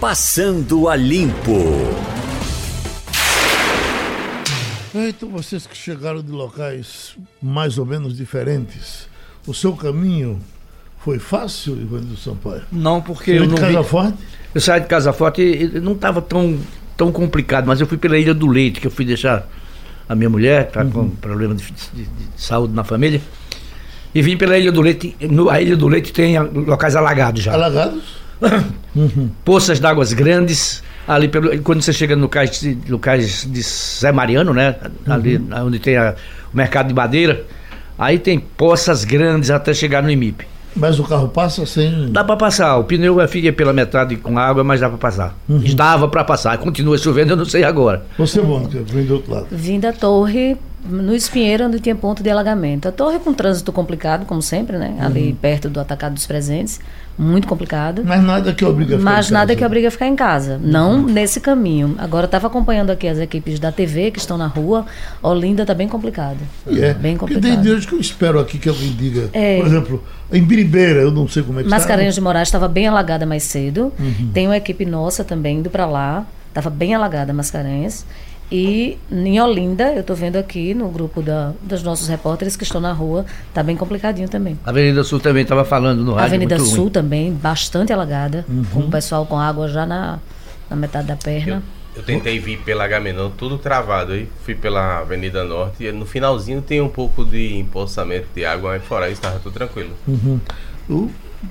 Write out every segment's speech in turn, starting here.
Passando a Limpo. Então, vocês que chegaram de locais mais ou menos diferentes, o seu caminho foi fácil, Ivanildo Sampaio? Não, porque Você eu não de Casa vi... Forte? Eu saí de Casa Forte e não estava tão, tão complicado, mas eu fui pela Ilha do Leite, que eu fui deixar a minha mulher, tá com problema de, de- de saúde na família. E vim pela Ilha do Leite. No, a Ilha do Leite tem locais alagados já. Alagados? Poças d'águas grandes. Ali pelo, quando você chega no cais de, no cais de Zé Mariano, né? Ali onde tem a- o mercado de madeira. Aí tem poças grandes até chegar no IMIP. Mas o carro passa sem. Dá pra passar. O pneu fica pela metade com água, mas dá pra passar. Dava pra passar. Continua chovendo, eu não sei agora. Você, Mônica, vem do outro lado. Vim da torre, no Espinheiro, onde tinha ponto de alagamento. A torre com trânsito complicado, como sempre, né? Ali perto do atacado dos presentes. Muito complicado. Mas nada que obriga a ficar Mas em nada casa. que obriga a ficar em casa. Não nesse caminho. Agora estava acompanhando aqui as equipes da TV que estão na rua. Olinda está bem complicado. É. Bem Porque complicado. tem dias que eu espero aqui que alguém diga. É. Por exemplo, em Biribeira, eu não sei como é que Mascarenhas está. de Moraes estava bem alagada mais cedo. Uhum. Tem uma equipe nossa também indo para lá. Estava bem alagada Mascarenhas. E em Olinda, eu estou vendo aqui no grupo da, dos nossos repórteres que estão na rua, está bem complicadinho também. A Avenida Sul também estava falando no A rádio. Avenida muito ruim. Sul também, bastante alagada, Uhum. com o pessoal com água já na, na metade da perna. Eu tentei vir pela Agamenon, tudo travado aí. Fui pela Avenida Norte e no finalzinho tem um pouco de empoçamento de água, mas fora isso tava tudo tranquilo. Eu-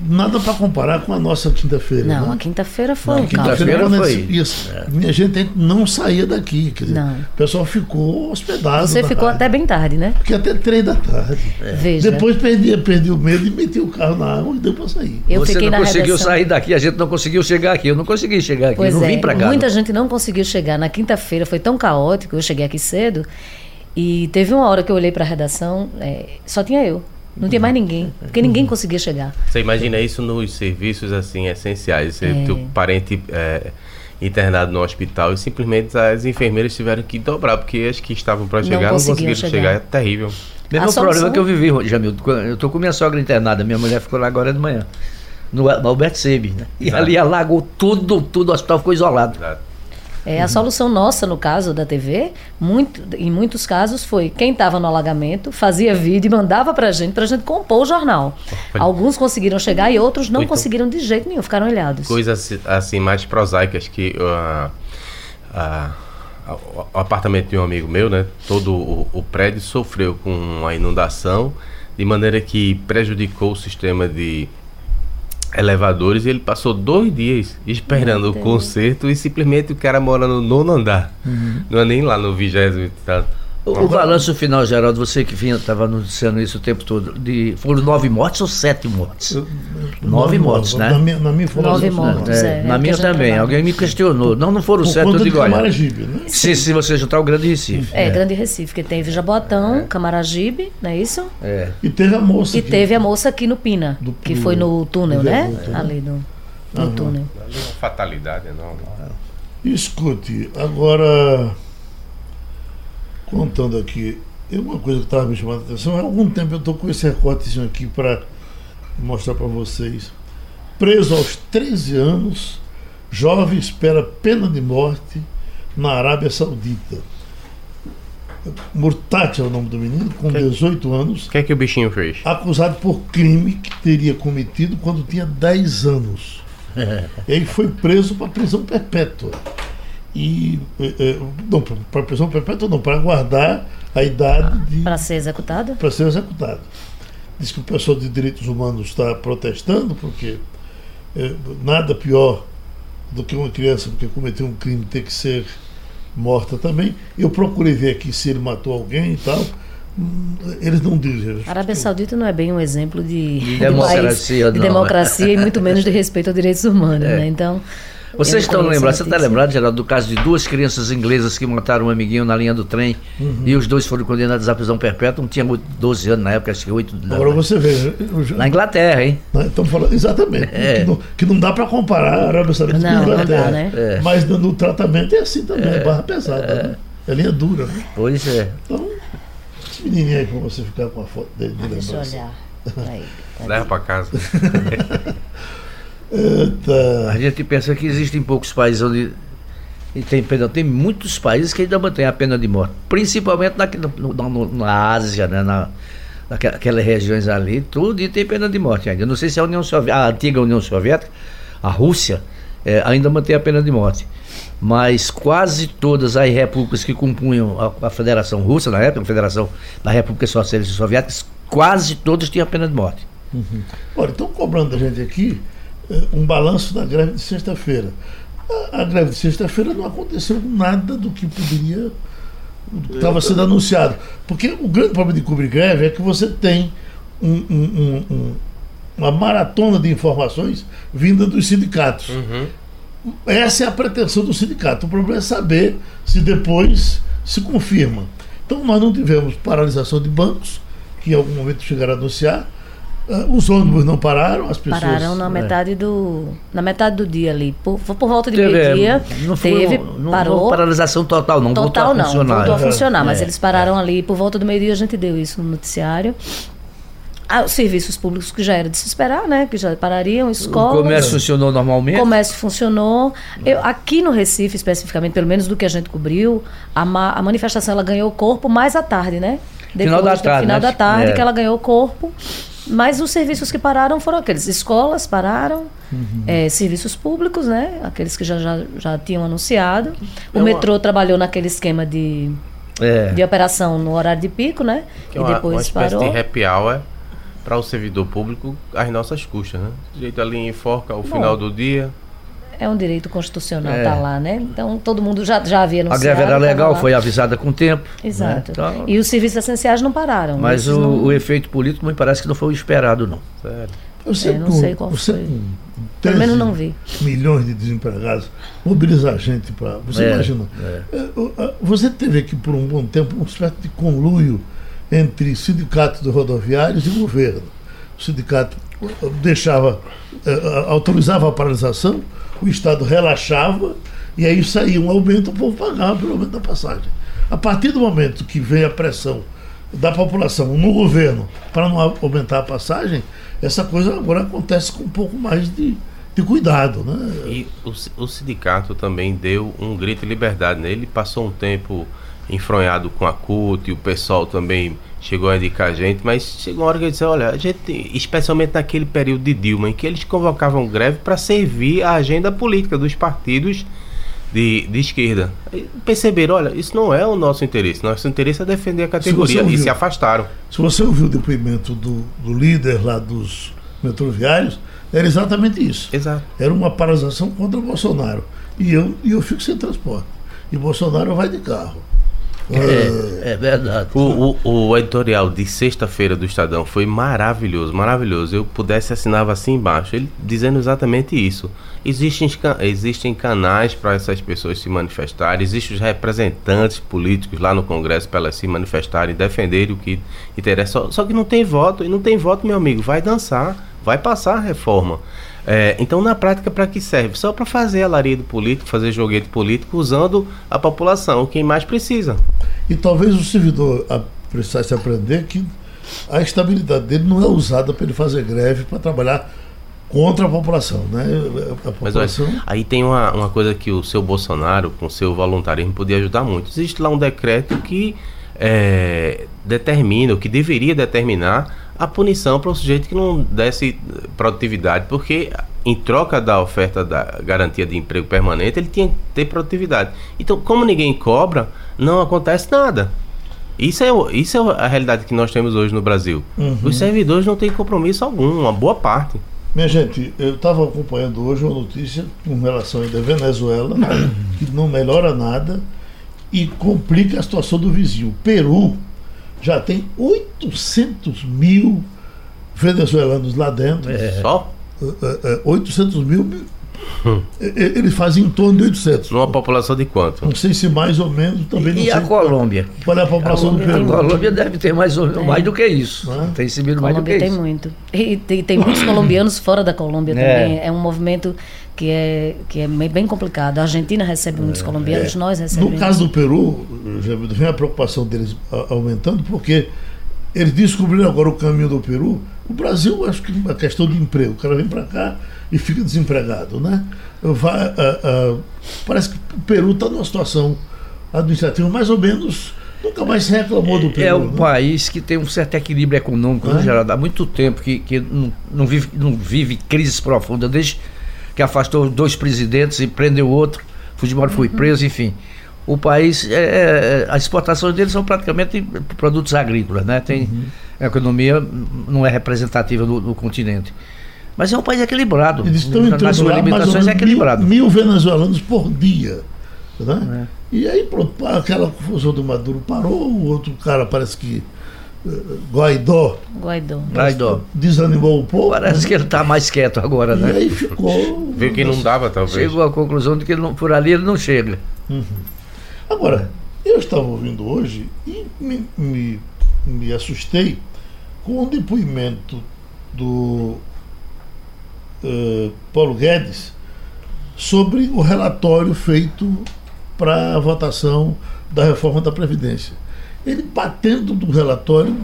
Nada para comparar com a nossa quinta-feira. Não, né? a quinta-feira foi um caos. quinta-feira foi. Isso, Minha gente não saía daqui. Quer dizer, Não. O pessoal ficou hospedado. Você ficou rádio. até bem tarde, né? Porque até três da tarde. Veja. Depois perdi, perdi o medo e meti o carro na água e deu para sair. eu Você fiquei não na conseguiu redação. sair daqui, a gente não conseguiu chegar aqui. Eu não consegui chegar aqui, Pois eu não é, vim pra cá. muita gente não conseguiu chegar. Na quinta-feira foi tão caótico, eu cheguei aqui cedo e teve uma hora que eu olhei para a redação, é, só tinha eu. Não tinha mais ninguém, porque ninguém conseguia chegar. Você imagina isso nos serviços assim essenciais. Você É. teu parente é, internado no hospital e simplesmente as enfermeiras tiveram que dobrar, porque as que estavam para Não chegar não conseguiam conseguiram chegar. chegar. É terrível. Mesmo A o problema solução- que eu vivi, Jamil. Eu tô com minha sogra internada, minha mulher ficou lá agora de manhã. No, no Alberto Sebe, né? E Exato. ali alagou tudo, tudo, o hospital ficou isolado. Exato. É, a solução nossa, no caso da TV, muito, em muitos casos, foi quem estava no alagamento, fazia vídeo e mandava pra gente, pra gente compor o jornal. Alguns conseguiram chegar e outros não então- conseguiram de jeito nenhum, ficaram ilhados. Coisas assim mais prosaicas que ah, ah, o apartamento de um amigo meu, né? Todo o, o prédio sofreu com a inundação de maneira que prejudicou o sistema de elevadores e ele passou dois dias esperando o conserto e simplesmente o cara mora no nono andar. Não é nem lá no vigésimo e tal. O, o balanço final, Geraldo, você que estava anunciando isso o tempo todo, de, foram nove mortes ou sete mortes? Nove mortes, né? Na minha, na minha informação, Nove são mortes, nove. é. na minha também. trabalha. Alguém me questionou. Não, não foram Por sete, eu digo, olha. Camaragibe, né? Se, se você juntar o Grande Recife. É, Grande Recife, que teve Jaboatão, Camaragibe, não é isso? É. E teve a moça E que- teve a moça aqui no Pina, Do- que foi no túnel, né? né? Ali no, no túnel. Ali é uma fatalidade enorme. Escute, agora contando aqui, é uma coisa que estava me chamando a atenção, há algum tempo eu estou com esse recortezinho aqui para mostrar para vocês. Preso aos 13 anos, jovem espera pena de morte na Arábia Saudita. Murtati é o nome do menino, com 18 anos, O que é que o bichinho fez? acusado por crime que teria cometido quando tinha 10 anos. Ele foi preso para prisão perpétua. E. eh, eh, não, para prisão perpétua não, para guardar a idade de. Para ser executado? para ser executado. Diz que o pessoal de direitos humanos está protestando, porque eh, nada pior do que uma criança porque cometeu um crime ter que ser morta também. Eu procurei ver aqui se ele matou alguém e tal. Eles não dizem. A Arábia Saudita não é bem um exemplo de, de democracia, país, de né? democracia e muito menos de respeito aos direitos humanos, né? Então. Vocês estão lembrados, você está lembrado, Geraldo, do caso de duas crianças inglesas que mataram um amiguinho na linha do trem e os dois foram condenados à prisão perpétua? Um tinha 12 anos na época, acho que 8. Agora você vê. né, já- Na Inglaterra, hein? Né? Estamos falando exatamente. É. Que, não, que não dá para comparar a Arábia Saudita Não, com a não Inglaterra. dá, né? É. Mas no, no tratamento é assim também, é barra pesada. Né? É linha dura. Né? Pois é. Então, esse menininho aí para você ficar com a foto dele de Deixa eu lembrança. olhar. Aí, cadê? Leva pra casa. Eita. A gente pensa que existem poucos países onde. E tem, perdão, tem muitos países que ainda mantêm a pena de morte. Principalmente na, no, na Ásia, né? Na, naquelas regiões ali, tudo e tem pena de morte ainda. Não sei se a União Soviética, a antiga União Soviética, a Rússia, é, ainda mantém a pena de morte. Mas quase todas as repúblicas que compunham a, a Federação Russa, na época, a Federação da República Socialista Soviética, quase todas tinham a pena de morte. Uhum. Olha, estão cobrando a gente aqui um balanço da greve de sexta-feira. A, a, greve de sexta-feira não aconteceu nada do que poderia. estava sendo anunciado. Porque o grande problema de cobrir greve é que você tem um, um, um, uma maratona de informações vinda dos sindicatos. Uhum. Essa é a pretensão do sindicato. O problema é saber se depois se confirma. Então, nós não tivemos paralisação de bancos, que em algum momento chegaram a anunciar. Uh, os ônibus não pararam, as pessoas. Pararam na é. metade do. Na metade do dia ali. Por, por volta de meio-dia. Não teve. Não, parou. Não paralisação total, não. Total voltou a funcionar. Não, voltou a funcionar, é, mas é, eles pararam ali por volta do meio-dia, a gente deu isso no noticiário. Ah, os serviços públicos que já era de se esperar, né? Que já parariam, escolas. O comércio funcionou normalmente? O comércio funcionou. Eu, aqui no Recife, especificamente, pelo menos do que a gente cobriu, a, ma, a manifestação ela ganhou corpo mais à tarde, né? Depois final da tarde. final né? da tarde, é. que ela ganhou corpo. Mas os serviços que pararam foram aqueles. Escolas pararam, uhum. é, serviços públicos, né? Aqueles que já, já, já tinham anunciado. O é metrô uma... trabalhou naquele esquema de, é. de operação no horário de pico, né? Que é e depois uma espécie parou. de happy hour para o servidor público às nossas custas, né? De jeito ali enforca o Bom, final do dia. É um direito constitucional, é. tá lá, né? Então todo mundo já, já havia anunciado. A greve era legal, foi avisada com tempo. Né? Exato. Né? Então, e os serviços essenciais não pararam. Mas o, não... o, efeito político me parece que não foi o esperado, não. Sério. Você, é, não sei qual você, foi. Pelo menos não vi. Milhões de desempregados, mobilizar gente para. Você é, imagina. É. é você teve aqui por um bom tempo um certo de conluio entre sindicato de rodoviários e governo. O sindicato deixava, eh, autorizava a paralisação, o Estado relaxava e aí saía um aumento, o povo pagava pelo aumento da passagem. A partir do momento que vem a pressão da população no governo para não aumentar a passagem, essa coisa agora acontece com um pouco mais de, de cuidado. Né? E o, o sindicato também deu um grito de liberdade. Né? Ele passou um tempo enfronhado com a CUT, e o pessoal também chegou a indicar a gente, mas chegou uma hora que eu disse, olha, a gente, especialmente naquele período de Dilma, em que eles convocavam greve para servir a agenda política dos partidos de, de esquerda. E perceberam, olha, isso não é o nosso interesse, nosso interesse é defender a categoria, ouviu, e se afastaram. Se você ouviu o depoimento do, do líder lá dos metroviários, era exatamente isso. Exato. Era uma paralisação contra o Bolsonaro. E eu, e eu fico sem transporte. E Bolsonaro vai de carro. É, é verdade. O, o, o editorial de sexta-feira do Estadão foi maravilhoso, maravilhoso. Eu pudesse assinava assim embaixo, ele dizendo exatamente isso. Existem, existem canais para essas pessoas se manifestarem, existem os representantes políticos lá no Congresso para elas se manifestarem, defenderem o que interessa. Só, só que não tem voto, e não tem voto, meu amigo, vai dançar, vai passar a reforma. É, então, na prática, para que serve? Só para fazer alarido político, fazer joguete político, usando a população, quem mais precisa. E talvez o servidor precisasse aprender que a estabilidade dele não é usada para ele fazer greve, para trabalhar contra a população, né? A população... Mas olha, aí tem uma, uma coisa que o seu Bolsonaro, com o seu voluntarismo, podia ajudar muito. Existe lá um decreto que é, determina, o que deveria determinar a punição para o sujeito que não desse produtividade, porque em troca da oferta da garantia de emprego permanente, ele tinha que ter produtividade. Então, como ninguém cobra, não acontece nada. Isso é, isso é a realidade que nós temos hoje no Brasil. Uhum. Os servidores não têm compromisso algum, uma boa parte. Minha gente, eu estava acompanhando hoje uma notícia com relação à Venezuela, que não melhora nada e complica a situação do vizinho. Peru já tem 800 mil venezuelanos lá dentro. É. Só? 800 é, é, mil. Hum. Eles fazem em torno de 800. Numa população de quanto? Não sei se mais ou menos, também não e sei. a Colômbia? Qual é a população a do Peru? A Colômbia deve ter mais, ou, mais do que isso. É? Tem recebido mais do que tem isso. muito. E tem, tem muitos colombianos fora da Colômbia é. também. É um movimento que é, que é bem complicado. A Argentina recebe muitos é, colombianos, é. nós recebemos. No caso do Peru, vem a preocupação deles aumentando, porque eles descobriram agora o caminho do Peru. O Brasil, acho que é uma questão de emprego. O cara vem para cá e fica desempregado, né? Vai, ah, ah, parece que o Peru está numa situação administrativa mais ou menos. Nunca mais se reclamou do Peru. É um né? país que tem um certo equilíbrio econômico, né, É. Geraldo? Há muito tempo que, que não, não vive, não vive crises profundas, desde que afastou dois presidentes e prendeu outro, Fujimori foi preso, enfim. O país, é, é, as exportações deles são praticamente produtos agrícolas, né? Tem, A economia não é representativa do, do continente. Mas é um país equilibrado. Eles estão entrando Nas suas lá limitações é equilibrado. mil, mil venezuelanos por dia. Né? É. E aí pronto, aquela confusão do Maduro parou, o outro cara parece que eh, Guaidó Guaidó. Guaidó. desanimou um pouco. Parece né? que ele está mais quieto agora, E né? aí ficou. Viu que não dava, talvez. Chegou à conclusão de que ele não- por ali ele não chega. Agora, eu estava ouvindo hoje e me, me, me assustei com o depoimento do eh, Paulo Guedes sobre o relatório feito para a votação da reforma da Previdência. Ele batendo do relatório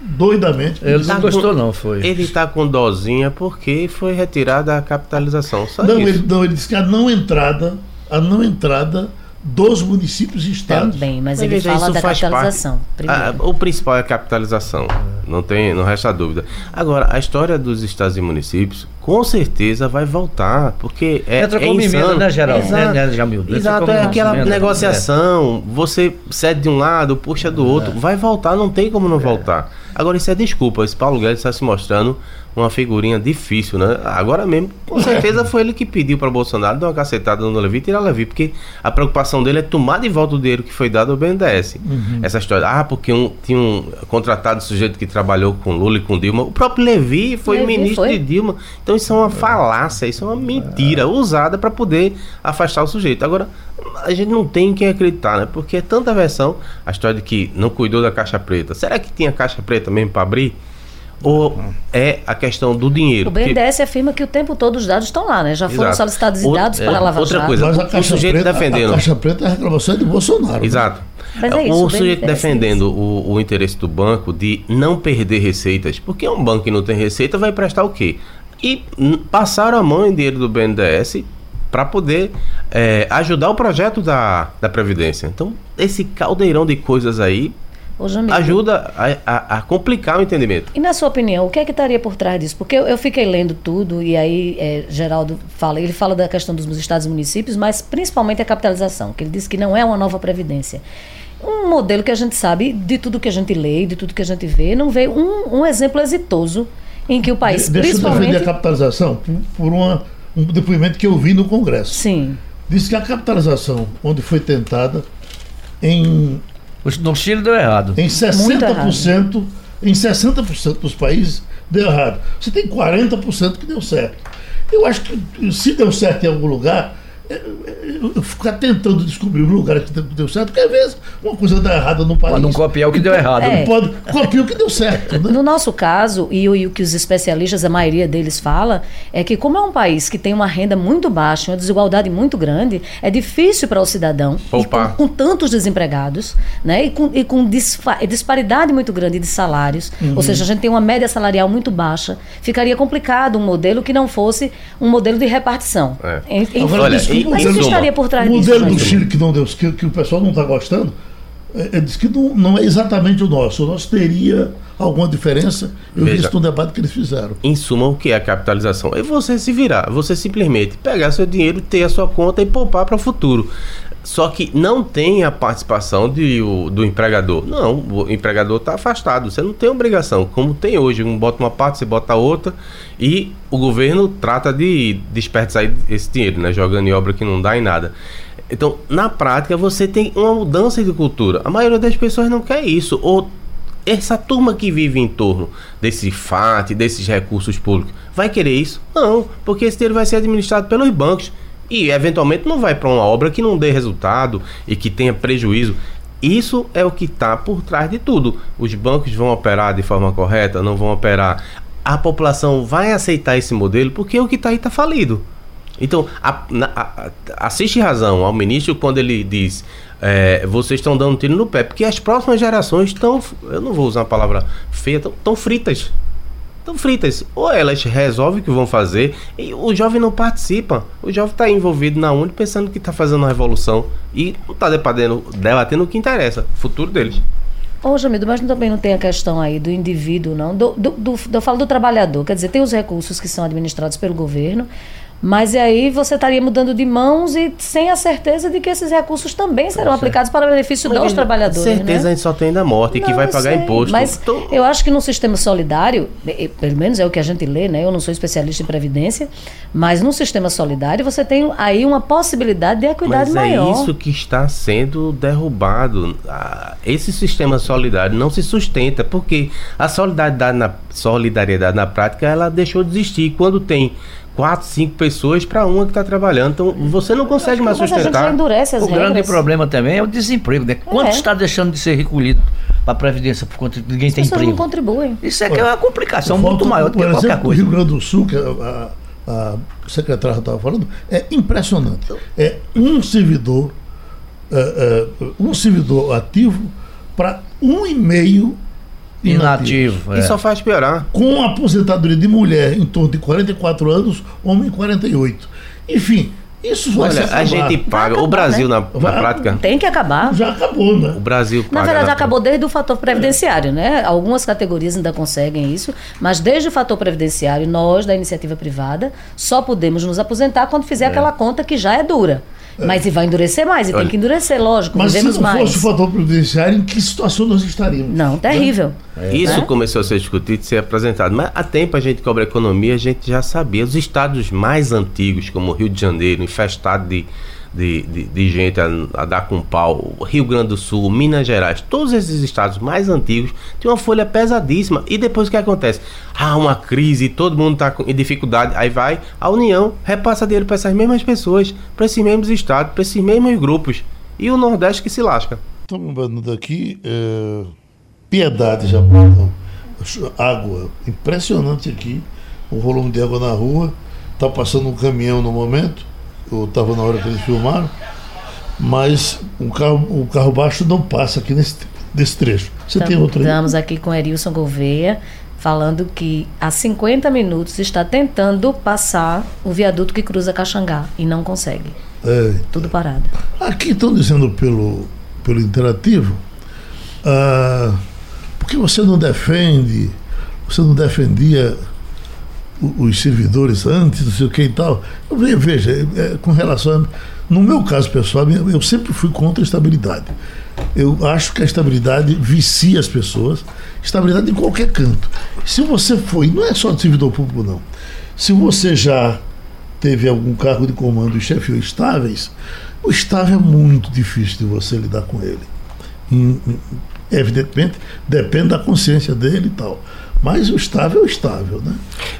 doidamente. Ele Tá não com- gostou, não, foi. Ele tá com dozinha porque foi retirada a capitalização. Só Não, isso. ele, não, ele disse que a não entrada, a não entrada dos municípios e estados. Também, mas Mas ele veja, fala da capitalização. Ah, o principal é a capitalização. Não tem, não resta dúvida. Agora, a história dos estados e municípios, com certeza vai voltar, porque é, Entra é como emenda, insano. né, Geraldo? Exato. Né, né, Jamil? Exato, é aquela emenda. negociação. Você cede de um lado, puxa do outro. Vai voltar, não tem como não voltar. Agora, isso é desculpa. Esse Paulo Guedes está se mostrando uma figurinha difícil, né? Agora mesmo, com certeza foi ele que pediu para Bolsonaro dar uma cacetada no Levi e tirar Levi, porque a preocupação dele é tomar de volta o dinheiro que foi dado ao BNDES. Essa história, ah, porque um, tinha um contratado sujeito que trabalhou com Lula e com Dilma. O próprio Levi foi Levi ministro foi. de Dilma. Então isso é uma falácia, isso é uma mentira usada para poder afastar o sujeito. Agora, a gente não tem quem acreditar, né? Porque é tanta versão, a história de que não cuidou da caixa preta. Será que tinha caixa preta mesmo para abrir? Ou é a questão do dinheiro? O Porque- BNDES afirma que o tempo todo os dados estão lá, né? Já foram Exato. solicitados Outra- dados é, para a Lava outra coisa. Mas a o Caixa sujeito Preta, defendendo. A Caixa Preta, a reclamação é de Bolsonaro. né? Exato. Mas é isso, o sujeito BNDES defendendo o, o interesse do banco de não perder receitas, porque um banco que não tem receita vai prestar o quê? E passaram a mão em dinheiro do BNDES para poder é, ajudar o projeto da, da Previdência. Então, esse caldeirão de coisas aí ajuda a, a- a complicar o entendimento. E na sua opinião, o que é que estaria por trás disso? Porque eu, eu fiquei lendo tudo e aí é, Geraldo fala, ele fala da questão dos estados e municípios, mas principalmente a capitalização, que ele diz que não é uma nova previdência. Um modelo que a gente sabe, de tudo que a gente lê, de tudo que a gente vê, não veio um, um exemplo exitoso em que o país, De- Deixa eu defender principalmente... a capitalização por, por uma- um depoimento que eu vi no Congresso. Sim, Diz que a capitalização, onde foi tentada, em, No Chile deu errado. em Muito 60%, em 60% dos países deu errado. Você tem 40% que deu certo. Eu acho que se deu certo em algum lugar, ficar tentando descobrir um lugar que deu certo, porque às vezes uma coisa dá errada no país. Para não copiar o que deu errado. É. né? Pode copiar o que deu certo, né? No nosso caso, e o, e o que os especialistas, a maioria deles fala, é que como é um país que tem uma renda muito baixa, uma desigualdade muito grande, é difícil para o cidadão, com, com tantos desempregados, né, e com, e com disfa- disparidade muito grande de salários, ou seja, a gente tem uma média salarial muito baixa, ficaria complicado um modelo que não fosse um modelo de repartição. É. En- Enfim, Agora, Olha, mas o estaria por trás O disso? modelo do Jair? Chile que não deu, que, que o pessoal não está gostando, é, é, diz que não, não é exatamente o nosso. O nosso teria alguma diferença. Eu vi Veja. isso no debate que eles fizeram. Em suma, o que é a capitalização? É você se virar, você simplesmente pegar seu dinheiro, ter a sua conta e poupar para o futuro. Só que não tem a participação de, o- do empregador. Não, o empregador está afastado. Você não tem obrigação. Como tem hoje, um bota uma parte, você bota outra. E o governo trata de desperdiçar esse dinheiro, né? Jogando em obra que não dá em nada. Então, na prática, você tem uma mudança de cultura. A maioria das pessoas não quer isso. Ou essa turma que vive em torno desse FAT, desses recursos públicos, vai querer isso? Não, porque esse dinheiro vai ser administrado pelos bancos e eventualmente não vai para uma obra que não dê resultado e que tenha prejuízo. Isso é o que está por trás de tudo. Os bancos vão operar de forma correta, não vão operar. A população vai aceitar esse modelo porque o que está aí está falido. Então, a, na, a, assiste razão ao ministro quando ele diz é, vocês estão dando tiro no pé, porque as próximas gerações estão, eu não vou usar uma palavra feia, estão fritas. Estão fritas. Ou elas resolvem o que vão fazer e o jovem não participa. O jovem está envolvido na UNE pensando que está fazendo uma revolução e não está debatendo, debatendo o que interessa, o futuro deles. Ô, Jamido, mas também não tem a questão aí do indivíduo, não. Do, do, do, eu falo do trabalhador. Quer dizer, tem os recursos que são administrados pelo governo, mas e aí você estaria mudando de mãos e sem a certeza de que esses recursos também serão aplicados para o benefício dos trabalhadores. Certeza né? a gente só tem da morte, Não, que vai pagar sei, imposto. Mas Então, eu acho que no sistema solidário, pelo menos é o que a gente lê, né? Eu não sou especialista em previdência, mas no sistema solidário você tem aí uma possibilidade de equidade Mas maior. é isso que está sendo derrubado. Ah, Esse sistema solidário não se sustenta, porque a solidariedade na, solidariedade na prática ela deixou de existir. Quando tem quatro, cinco pessoas para uma que está trabalhando, então você não consegue mais Mas sustentar. endurece as O regras. grande problema também é o desemprego, né? Quanto É. está deixando de ser recolhido para a Previdência por conta de ninguém As tem pessoas não emprego? contribuem. Isso é que é uma complicação muito maior do que qualquer exemplo, coisa. O Rio Grande do Sul, que a, a, a secretária estava falando, é impressionante. É um servidor, é, é, um servidor ativo para um e meio inativo. Inativo. E é. só faz piorar. Com a aposentadoria de mulher em torno de 44 anos, homem 48. Enfim, isso vai se Olha, a gente paga. acabar, o Brasil, né? na, na Vai- prática, Tem que acabar. Já acabou, né? o Brasil paga. Na verdade, na- acabou desde o fator previdenciário, né? Algumas categorias ainda conseguem isso, mas desde o fator previdenciário, nós, da iniciativa privada, só podemos nos aposentar quando fizer aquela conta que já é dura. Mas e vai endurecer mais, e tem Olha, que endurecer, lógico, Mas se não mais. fosse o fator previdenciário, em que situação nós estaríamos? Não, terrível. Isso né? começou a ser discutido e ser apresentado. Mas há tempo a gente cobra economia, a gente já sabia. Os estados mais antigos, como o Rio de Janeiro, infestado de, de, de, de gente a, a dar com pau, Rio Grande do Sul, Minas Gerais, todos esses estados mais antigos têm uma folha pesadíssima. E depois o que acontece? Há uma crise, todo mundo está em dificuldade. Aí vai, a União repassa dinheiro para essas mesmas pessoas, para esses mesmos estados, para esses mesmos grupos. E o Nordeste que se lasca. Estamos lembrando daqui, é, Piedade já não. Água, impressionante aqui, o volume de água na rua. Está passando um caminhão no momento, eu estava na hora que eles filmaram, mas o carro, o carro baixo não passa aqui nesse, nesse trecho. Você tem outro aí? Estamos aqui com Erilson Gouveia, falando que há 50 minutos está tentando passar o viaduto que cruza Caxangá e não consegue. É, Tudo parado. Aqui estão dizendo pelo, pelo interativo, ah, porque você não defende, você não defendia os servidores antes, não sei o que e tal. Eu ve- veja, é, é, com relação a, no meu caso pessoal, eu sempre fui contra a estabilidade. Eu acho que a estabilidade vicia as pessoas, estabilidade em qualquer canto. Se você foi, não é só de servidor público não. Se você já teve algum cargo de comando e chefiou estáveis, o estável é muito difícil de você lidar com ele. Em- em- evidentemente, depende da consciência dele e tal. Mas o estável é o estável, né?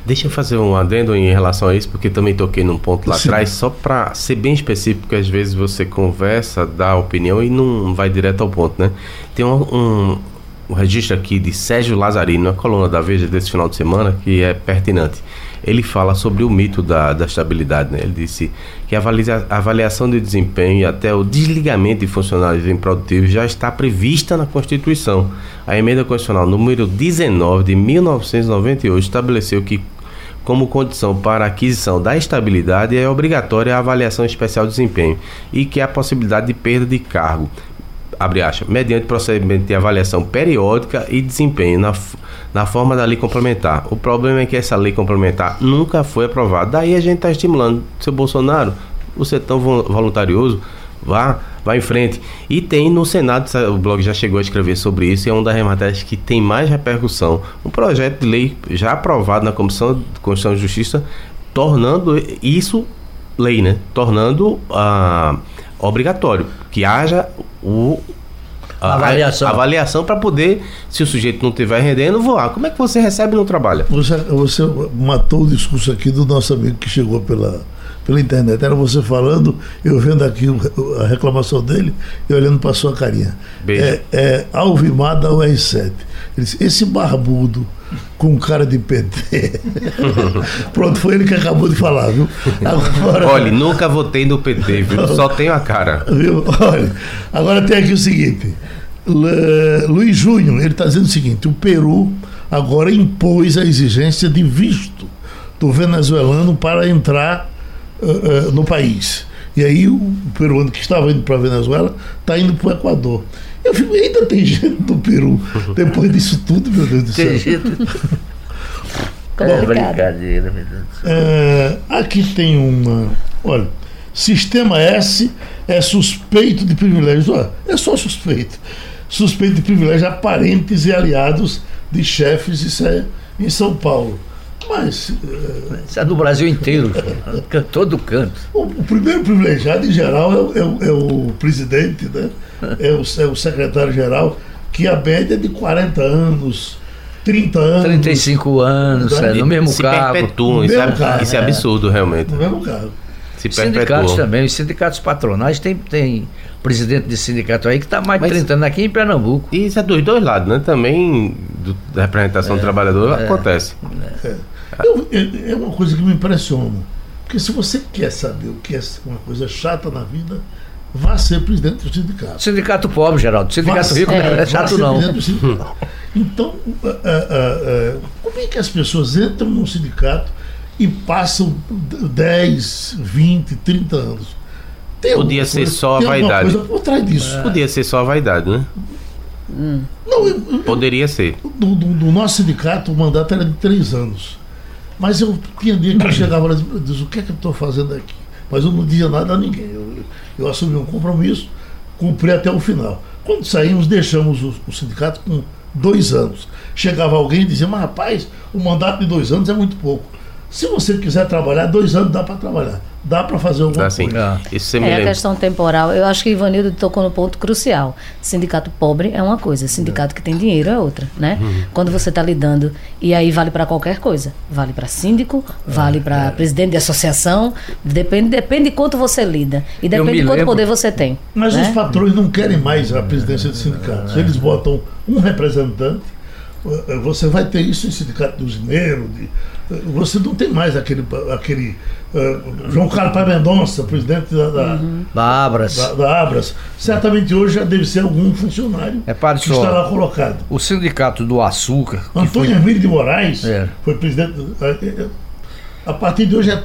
Deixa eu fazer um adendo em relação a isso, porque também toquei num ponto lá Sim. atrás, só para ser bem específico, porque às vezes você conversa, dá opinião e não vai direto ao ponto, né? Tem um, um, um registro aqui de Sérgio Lazarino, na coluna da Veja desse final de semana, que é pertinente. Ele fala sobre o mito da, da estabilidade, né? Ele disse que a avalia- a avaliação de desempenho e até o desligamento de funcionários improdutivos já está prevista na Constituição. A emenda constitucional número 19 de 1998 estabeleceu que como condição para a aquisição da estabilidade é obrigatória a avaliação especial de desempenho e que há possibilidade de perda de cargo, abre aspas, mediante procedimento de avaliação periódica e desempenho na, na forma da lei complementar. O problema é que essa lei complementar nunca foi aprovada. Daí a gente está estimulando, seu Bolsonaro, você é tão vo- voluntarioso, vá, vá em frente. E tem no Senado, o blog já chegou a escrever sobre isso, e é uma das matérias que tem mais repercussão. Um projeto de lei já aprovado na Comissão de Constituição e Justiça, tornando isso lei, né? Tornando ah, obrigatório que haja o a Avaliação. a avaliação para poder, se o sujeito não estiver rendendo, voar. Como é que você recebe e não trabalha? Você, você matou o discurso aqui do nosso amigo que chegou pela, pela internet. Era você falando, eu vendo aqui a reclamação dele e olhando para sua carinha. Beijo. É, é Alvimar da UR7. Ele disse, esse barbudo com um cara de PT. Pronto, foi ele que acabou de falar, viu? Agora, Olha, nunca votei no PT, viu? Só tenho a cara. Viu? Olha, agora tem aqui o seguinte. Luiz Júnior, ele está dizendo o seguinte: o Peru agora impôs a exigência de visto do venezuelano para entrar uh, uh, no país. E aí o peruano que estava indo para a Venezuela está indo para o Equador. Eu fico, ainda tem gente do Peru depois disso tudo, meu Deus do céu. Tem gente. é brincadeira, meu Deus do céu. É, aqui tem uma. Olha, sistema S é suspeito de privilégios. Olha, é só suspeito. Suspeito de privilégios a parentes e aliados de chefes, isso é em São Paulo. Mas. Isso é do Brasil inteiro, todo canto. O, o, primeiro privilegiado, em geral, é, o, é é o presidente, né? é, o, é o secretário-geral, que a média é de 40 anos. 30 anos. 35 anos, é, no mesmo se cargo. Perpetuam, isso, é, cargo, isso é absurdo, realmente. No mesmo cargo. Se sindicatos também, os sindicatos patronais tem, tem presidente de sindicato aí que está mais de 30 anos aqui em Pernambuco. E isso é dos dois lados, né? Também do, da representação é, do trabalhador é, acontece. É. Eu, é uma coisa que me impressiona. Porque se você quer saber o que é uma coisa chata na vida, vá ser presidente do sindicato. Sindicato pobre, Geraldo. Sindicato rico é, não é chato, não. Então, uh, uh, uh, como é que as pessoas entram num sindicato e passam 10, 20, 30 anos? Tem Podia ser coisa, só a vaidade. Coisa por trás disso. Podia ser só a vaidade, né? Hum. Não, eu, Poderia ser. Do, do, do, nosso sindicato, o mandato era de três anos. Mas eu tinha dia que eu chegava lá e dizia, o que é que eu estou fazendo aqui? Mas eu não dizia nada a ninguém. Eu, eu assumi um compromisso, cumpri até o final. Quando saímos, deixamos o, o sindicato com dois anos. Chegava alguém e dizia, mas rapaz, o mandato de dois anos é muito pouco. Se você quiser trabalhar, dois anos dá para trabalhar dá para fazer alguma assim, coisa. Isso é a questão temporal. Eu acho que Ivanildo tocou no ponto crucial. Sindicato pobre é uma coisa, sindicato que tem dinheiro é outra, né? Uhum. Quando você está lidando e aí vale para qualquer coisa, vale para síndico, vale para é. presidente de associação, depende depende de quanto você lida e depende de quanto lembro. poder você tem. Mas né? os patrões não querem mais a presidência de sindicatos. Eles botam um representante. Você vai ter isso em sindicato do usineiro, de, você não tem mais aquele, aquele uh, João Carlos Pai Mendonça, presidente da, da, uhum. da Abras. Da, da, Abras. Certamente hoje já deve ser algum funcionário é, que está lá colocado. O sindicato do açúcar. Antônio foi... Emílio de Moraes é. foi presidente. Uh, a partir de hoje é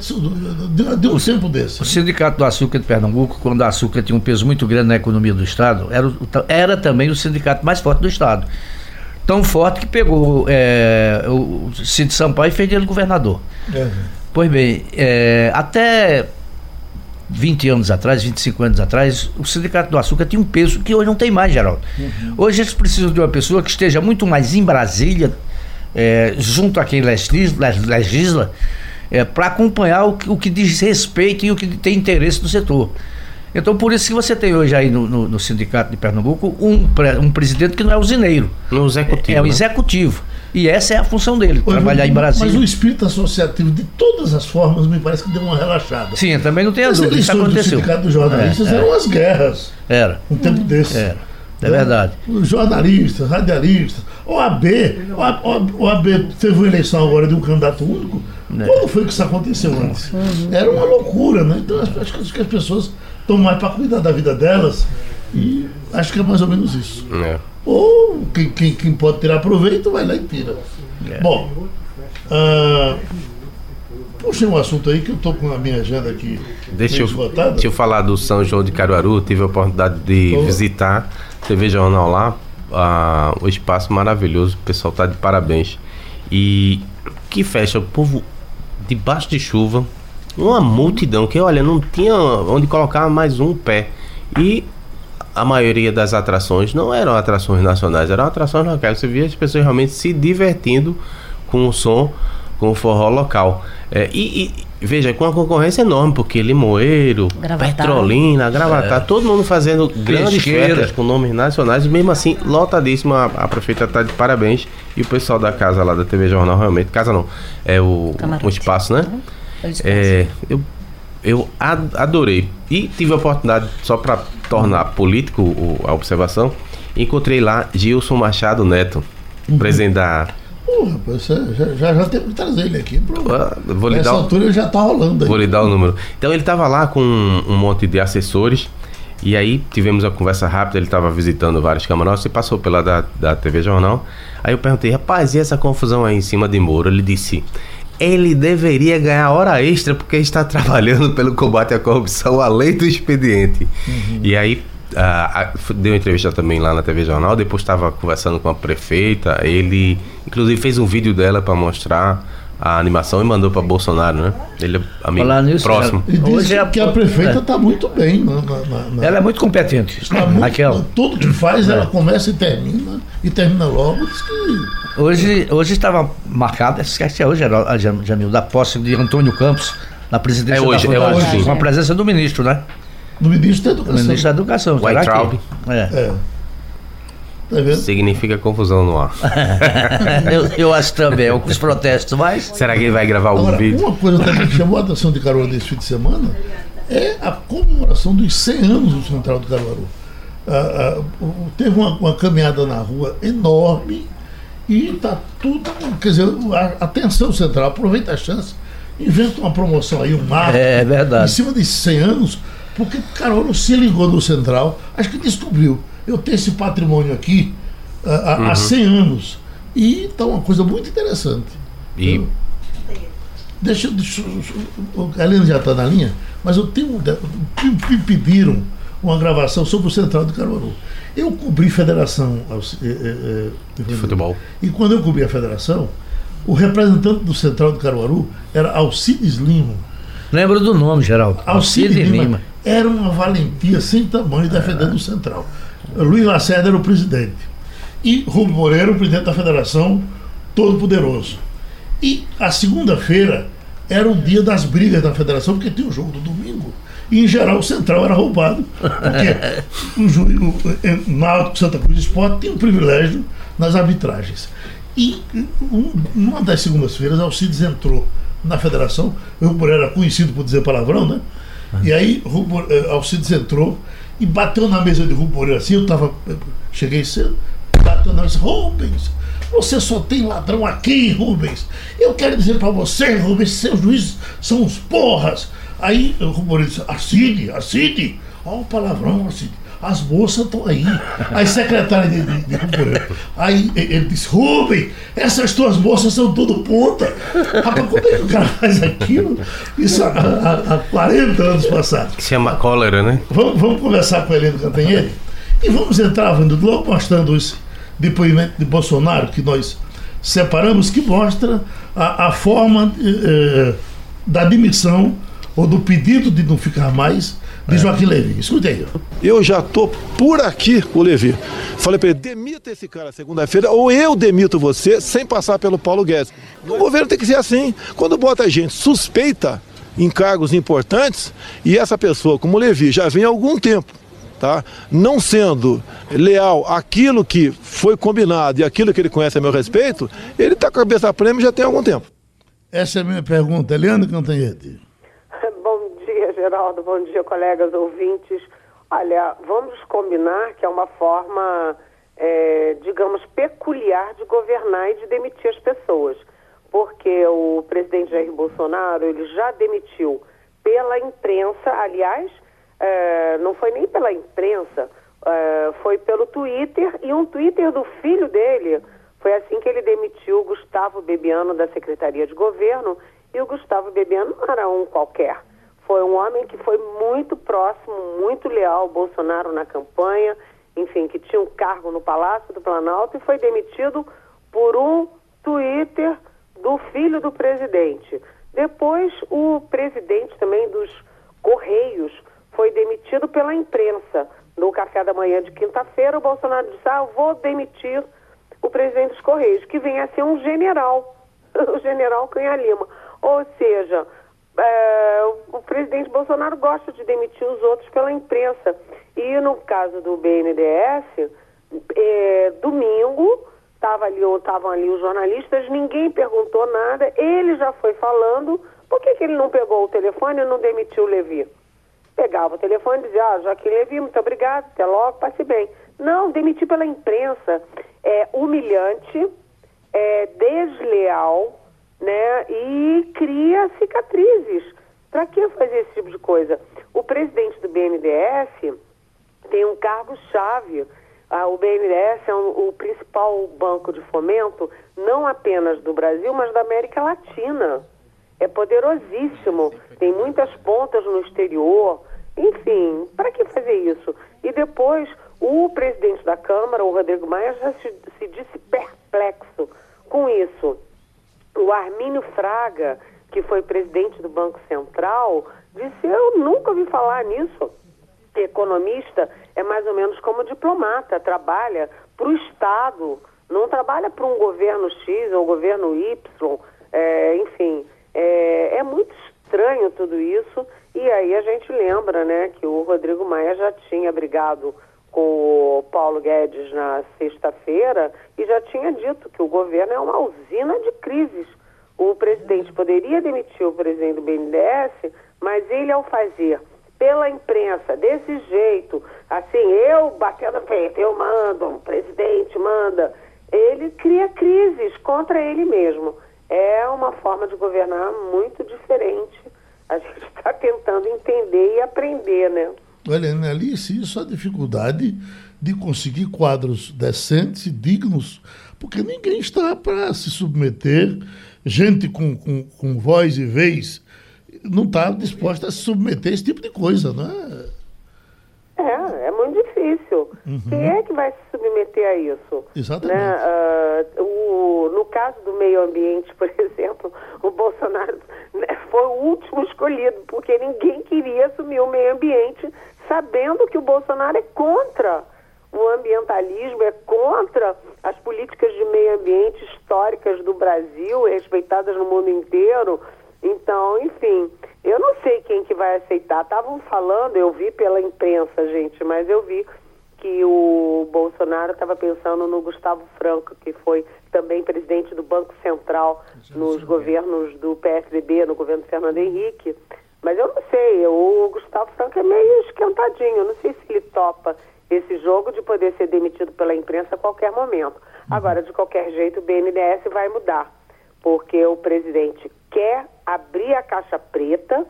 deu um tempo desse. O Sindicato do Açúcar de Pernambuco, quando o açúcar tinha um peso muito grande na economia do Estado, era, era também o sindicato mais forte do Estado tão forte que pegou é, o Cid Sampaio e fez ele governador. É. Pois bem, é, até 20 anos atrás, 25 anos atrás, o Sindicato do Açúcar tinha um peso que hoje não tem mais, Geraldo. Uhum. Hoje eles precisam de uma pessoa que esteja muito mais em Brasília, é, junto a quem legisla, legisla é, para acompanhar o, o, que diz respeito e o que tem interesse do setor. Então, por isso que você tem hoje aí no, no, no Sindicato de Pernambuco um, um presidente que não é usineiro. No executivo. É, é o né? executivo. E essa é a função dele, trabalhar em Brasília. Mas o espírito associativo, de todas as formas, me parece que deu uma relaxada. Sim, também não tem a dúvida. Isso aconteceu. O Sindicato dos Jornalistas é, eram as guerras. Era. Um tempo desse. Era. É verdade. Jornalistas, radialistas, OAB. O AB teve uma eleição agora de um candidato único. É. Quando foi que isso aconteceu antes? Era uma loucura, né? Então acho que as pessoas estão mais para cuidar da vida delas. E acho que é mais ou menos isso. É. Ou quem, quem, quem, pode tirar proveito vai lá e tira. É. Bom, uh, puxei um assunto aí que eu estou com a minha agenda aqui. Deixa eu, deixa eu falar do São João de Caruaru. Tive a oportunidade de oh. visitar TV Jornal lá. O espaço maravilhoso. O pessoal está de parabéns. E que festa, o povo debaixo de chuva, uma multidão que, olha, não tinha onde colocar mais um pé. E a maioria das atrações não eram atrações nacionais, eram atrações locais. Você via as pessoas realmente se divertindo com o som, com o forró local. É, e, e, veja, com uma concorrência enorme, porque Limoeiro, Gravatar. Petrolina, Gravatar, é. todo mundo fazendo grandes festas com nomes nacionais, mesmo assim, lotadíssima. A, a prefeita está de parabéns. E o pessoal da casa lá da TV Jornal, realmente, casa não, é o, o espaço, né? Uhum. É, eu, eu adorei. E tive a oportunidade, só para tornar político a observação, encontrei lá Gilson Machado Neto, uhum. presidente da Pô, rapaz, já, já, já temos que trazer ele aqui. Pro... Vou lhe Nessa dar, o- altura ele já tá rolando aí. vou lhe dar o número. Então ele estava lá com um, um monte de assessores. E aí tivemos uma conversa rápida, ele estava visitando vários camarotes e passou pela da, da TV Jornal. Aí eu perguntei, rapaz, e essa confusão aí em cima de Moro? Ele disse, ele deveria ganhar hora extra porque está trabalhando pelo combate à corrupção além do expediente. E aí f- deu entrevista também lá na TV Jornal, depois estava conversando com a prefeita, ele inclusive fez um vídeo dela para mostrar a animação e mandou para Bolsonaro, né? Ele é amigo Falar nisso, próximo. E disse Hoje é que a prefeita é. está muito bem. Na, na- na- Ela é muito competente. tá muito- Raquel, Tudo que faz, É. ela começa e termina, e termina logo. Diz que hoje, hoje estava marcada, esquece que é hoje, Geraldo- ah, Jam- Jamil, da posse de Antônio Campos na presidência É hoje, da é hoje, Fundação, sim. com a presença do ministro, né? no ministro da O Educação. ministro da Educação. será que- Weintraub. É. É. Tá vendo? Significa confusão no ar. eu, eu acho também, é com os protestos, mas. Será que ele vai gravar algum Agora, vídeo? uma coisa também que chamou a atenção de Caruaru nesse fim de semana é a comemoração dos 100 anos do Central do Caruaru. Ah, ah, teve uma, uma caminhada na rua enorme e está tudo. Quer dizer, a, atenção Central, aproveita a chance, inventa uma promoção aí, um marco. É Em verdade. cima desses 100 anos, porque Caruaru se ligou no Central, acho que descobriu. Eu tenho esse patrimônio aqui ah, há- Uhum. há 100 anos. E está uma coisa muito interessante. E Deixa, deixa o a Helena já está na linha, mas eu tenho. Me pediram uma gravação sobre o Central de Caruaru. Eu cobri federação eh, eh, de futebol. E quando eu cobri a federação, o representante do Central de Caruaru era Alcides Lima. Lembro do nome, Geraldo. Alcides Alcide Lima, Lima. era uma valentia sem tamanho defendendo o Central. Luiz Lacerda era o presidente. E Rubem Moreira, o presidente da federação, todo poderoso. E a segunda-feira era o dia das brigas da federação, porque tinha o jogo do domingo. E, em geral, o Central era roubado, porque o, o, o Náutico Santa Cruz Esporte tinha um privilégio nas arbitragens. E um, uma das segundas-feiras, Alcides entrou na federação. O Moreira era conhecido por dizer palavrão, né? E aí Rubem- eh, Alcides entrou e bateu na mesa de Moreira assim. Eu tava, eh, cheguei cedo, bateu na mesa, Rubens, você só tem ladrão aqui, Rubens. Eu quero dizer para você, Rubens, seus juízes são uns porras. Aí o disse, Arcide, Arcide, olha o palavrão, Arcide. As moças estão aí. Aí, secretária de, de, de. Aí eh, ele disse: Rubem, essas tuas moças são tudo puta. Rapaz, como é que o cara faz aquilo? Isso há, há, há 40 anos passados. Se chama cólera, né? Vamos, vamos conversar com a Helena Cantanhede e vamos entrar, Wando, logo mostrando esse depoimento de Bolsonaro que nós separamos, que mostra a, a forma eh, da demissão ou do pedido de não ficar mais de Joaquim Levy. Escute aí. Eu já tô por aqui o Levi. Falei para ele, demita esse cara segunda-feira ou eu demito você sem passar pelo Paulo Guedes. O governo tem que ser assim. Quando bota gente suspeita em cargos importantes e essa pessoa, como o Levi, já vem há algum tempo, tá? Não sendo leal àquilo que foi combinado e aquilo que ele conhece a meu respeito, ele tá com a cabeça prêmio já tem algum tempo. Essa é a minha pergunta. Eliane Cantanhede. Geraldo. Bom dia, colegas ouvintes. Olha, vamos combinar que é uma forma, é, digamos, peculiar de governar e de demitir as pessoas. Porque o presidente Jair Bolsonaro, ele já demitiu pela imprensa, aliás, é, não foi nem pela imprensa, é, foi pelo Twitter e um Twitter do filho dele. Foi assim que ele demitiu o Gustavo Bebiano da Secretaria de Governo e o Gustavo Bebiano não era um qualquer. Foi um homem que foi muito próximo, muito leal ao Bolsonaro na campanha, enfim, que tinha um cargo no Palácio do Planalto e foi demitido por um Twitter do filho do presidente. Depois, o presidente também dos Correios foi demitido pela imprensa. No café da manhã de quinta-feira, o Bolsonaro disse: Ah, eu vou demitir o presidente dos Correios, que vem a ser um general, o general Canha Lima. Ou seja, é, o presidente Bolsonaro gosta de demitir os outros pela imprensa. E no caso do BNDES, é, domingo, tava ali, estavam ali os jornalistas, ninguém perguntou nada, ele já foi falando, por que, que ele não pegou o telefone e não demitiu o Levi? Pegava o telefone e dizia, ah, Joaquim Levi, muito obrigado, até logo, passe bem. Não, demitir pela imprensa é humilhante, é desleal, né? E cria cicatrizes. Para que fazer esse tipo de coisa? O presidente do BNDES tem um cargo-chave. Ah, o BNDES é um, o principal banco de fomento, não apenas do Brasil, mas da América Latina. É poderosíssimo, tem muitas pontas no exterior. Enfim, para que fazer isso? E depois, o presidente da Câmara, o Rodrigo Maia, já se, se disse perplexo com isso. O Armínio Fraga, que foi presidente do Banco Central, disse: Eu nunca ouvi falar nisso. Economista é mais ou menos como diplomata, trabalha para o Estado, não trabalha para um governo X ou governo Y, é, enfim. É, é muito estranho tudo isso. E aí a gente lembra né, que o Rodrigo Maia já tinha brigado com o Paulo Guedes na sexta-feira e já tinha dito que o governo é uma usina de crises. O presidente poderia demitir o presidente do BNDES, mas ele, ao fazer pela imprensa desse jeito, assim, eu batendo feito, eu mando, o presidente manda, ele cria crises contra ele mesmo. É uma forma de governar muito diferente. A gente está tentando entender e aprender, né? Olha, Annelice, isso é a dificuldade de conseguir quadros decentes e dignos, porque ninguém está para se submeter, gente com, com, com voz e vez não está disposta a se submeter a esse tipo de coisa, não é? É, é muito difícil. Uhum. Quem é que vai se submeter a isso? Exatamente. Né? Uh, o, no caso do meio ambiente, por exemplo, o Bolsonaro né, foi o último escolhido, porque ninguém queria assumir o meio ambiente, sabendo que o Bolsonaro é contra o ambientalismo, é contra as políticas de meio ambiente históricas do Brasil, respeitadas no mundo inteiro. Então, enfim, eu não sei quem que vai aceitar. Estavam falando, eu vi pela imprensa, gente, mas eu vi que o Bolsonaro estava pensando no Gustavo Franco, que foi também presidente do Banco Central nos governos do PSDB, no governo Fernando Henrique. Mas eu não sei, o Gustavo Franco é meio esquentadinho, eu não sei se ele topa esse jogo de poder ser demitido pela imprensa a qualquer momento. Agora, de qualquer jeito, o BNDES vai mudar, porque o presidente quer abrir a caixa preta,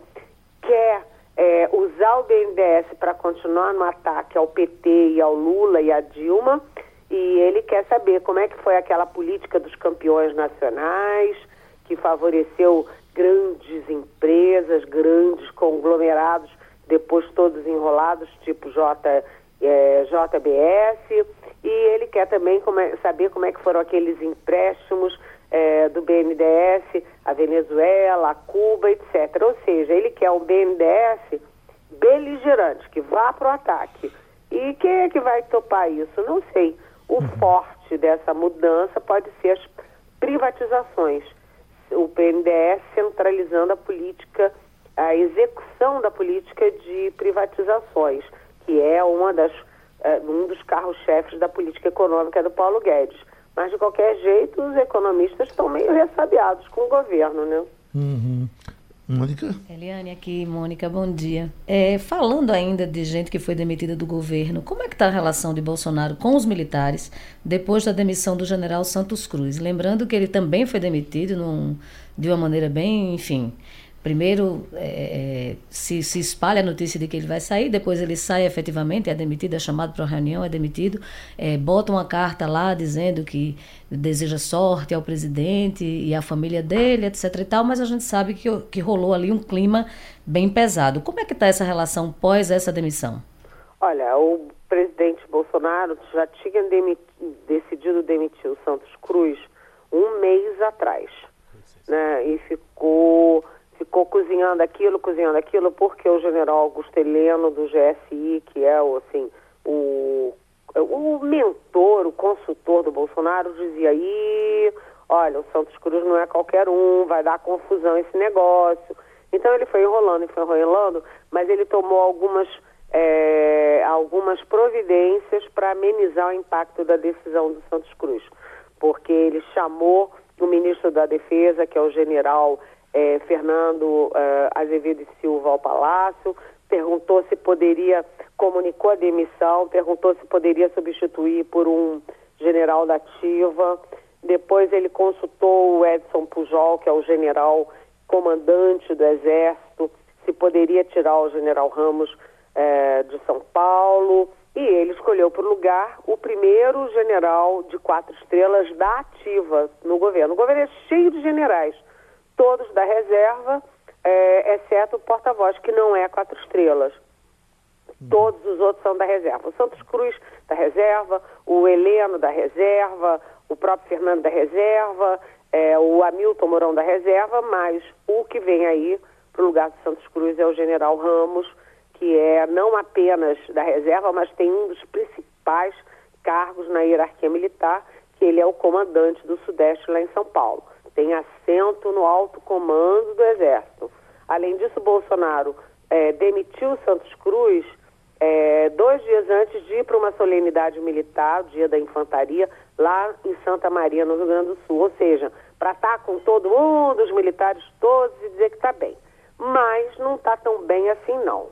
quer é, usar o BNDES para continuar no ataque ao PT e ao Lula e à Dilma, e ele quer saber como é que foi aquela política dos campeões nacionais, que favoreceu grandes empresas, grandes conglomerados, depois todos enrolados, tipo J, é, JBS, e ele quer também como é, saber como é que foram aqueles empréstimos é, do BNDES, a Venezuela, a Cuba, etc. Ou seja, ele quer um BNDES beligerante, que vá para o ataque. E quem é que vai topar isso? Não sei. O uhum. forte dessa mudança pode ser as privatizações. O BNDES centralizando a política, a execução da política de privatizações, que é uma das, uh, um dos carros-chefes da política econômica do Paulo Guedes. Mas, de qualquer jeito, os economistas estão meio ressabiados com o governo, né? Uhum. Mônica? Eliane aqui, Mônica, bom dia. É, falando ainda de gente que foi demitida do governo, como é que está a relação de Bolsonaro com os militares depois da demissão do general Santos Cruz? Lembrando que ele também foi demitido num, de uma maneira bem, enfim, Primeiro é, é, se, se espalha a notícia de que ele vai sair, depois ele sai efetivamente, é demitido, é chamado para uma reunião, é demitido, é, bota uma carta lá dizendo que deseja sorte ao presidente e à família dele, etc e tal, mas a gente sabe que, que rolou ali um clima bem pesado. Como é que está essa relação pós essa demissão? Olha, o presidente Bolsonaro já tinha decidido demitir o Santos Cruz um mês atrás, né? E ficou ficou cozinhando aquilo, cozinhando aquilo, porque o general Augusto Heleno do GSI, que é o, assim, o, o mentor, o consultor do Bolsonaro, dizia aí, olha, o Santos Cruz não é qualquer um, vai dar confusão esse negócio. Então ele foi enrolando e foi enrolando, mas ele tomou algumas, é, algumas providências para amenizar o impacto da decisão do Santos Cruz. Porque ele chamou o ministro da Defesa, que é o general é, Fernando é, Azevedo Silva ao Palácio, perguntou se poderia, comunicou a demissão, perguntou se poderia substituir por um general da ativa. Depois ele consultou o Edson Pujol, que é o general comandante do Exército, se poderia tirar o general Ramos eh, de São Paulo. E ele escolheu o lugar o primeiro general de quatro estrelas da ativa no governo. O governo é cheio de generais, todos da reserva, eh, exceto o porta-voz, que não é quatro estrelas. Todos os outros são da reserva. O Santos Cruz da reserva, o Heleno da reserva, o próprio Fernando da reserva, é, o Hamilton Mourão da reserva, mas o que vem aí para o lugar do Santos Cruz é o General Ramos, que é não apenas da reserva, mas tem um dos principais cargos na hierarquia militar, que ele é o comandante do Sudeste lá em São Paulo. Tem assento no alto comando do Exército. Além disso, Bolsonaro é, demitiu Santos Cruz é, dois dias antes de ir para uma solenidade militar, dia da infantaria, lá em Santa Maria, no Rio Grande do Sul. Ou seja, para estar tá com todo mundo, os militares todos, e dizer que está bem. Mas não está tão bem assim, não.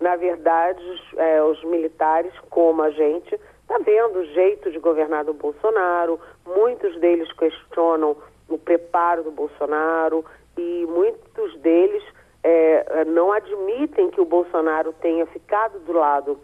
Na verdade, os, é, os militares, como a gente, está vendo o jeito de governar do Bolsonaro, muitos deles questionam o preparo do Bolsonaro e muitos deles é, não admitem que o Bolsonaro tenha ficado do lado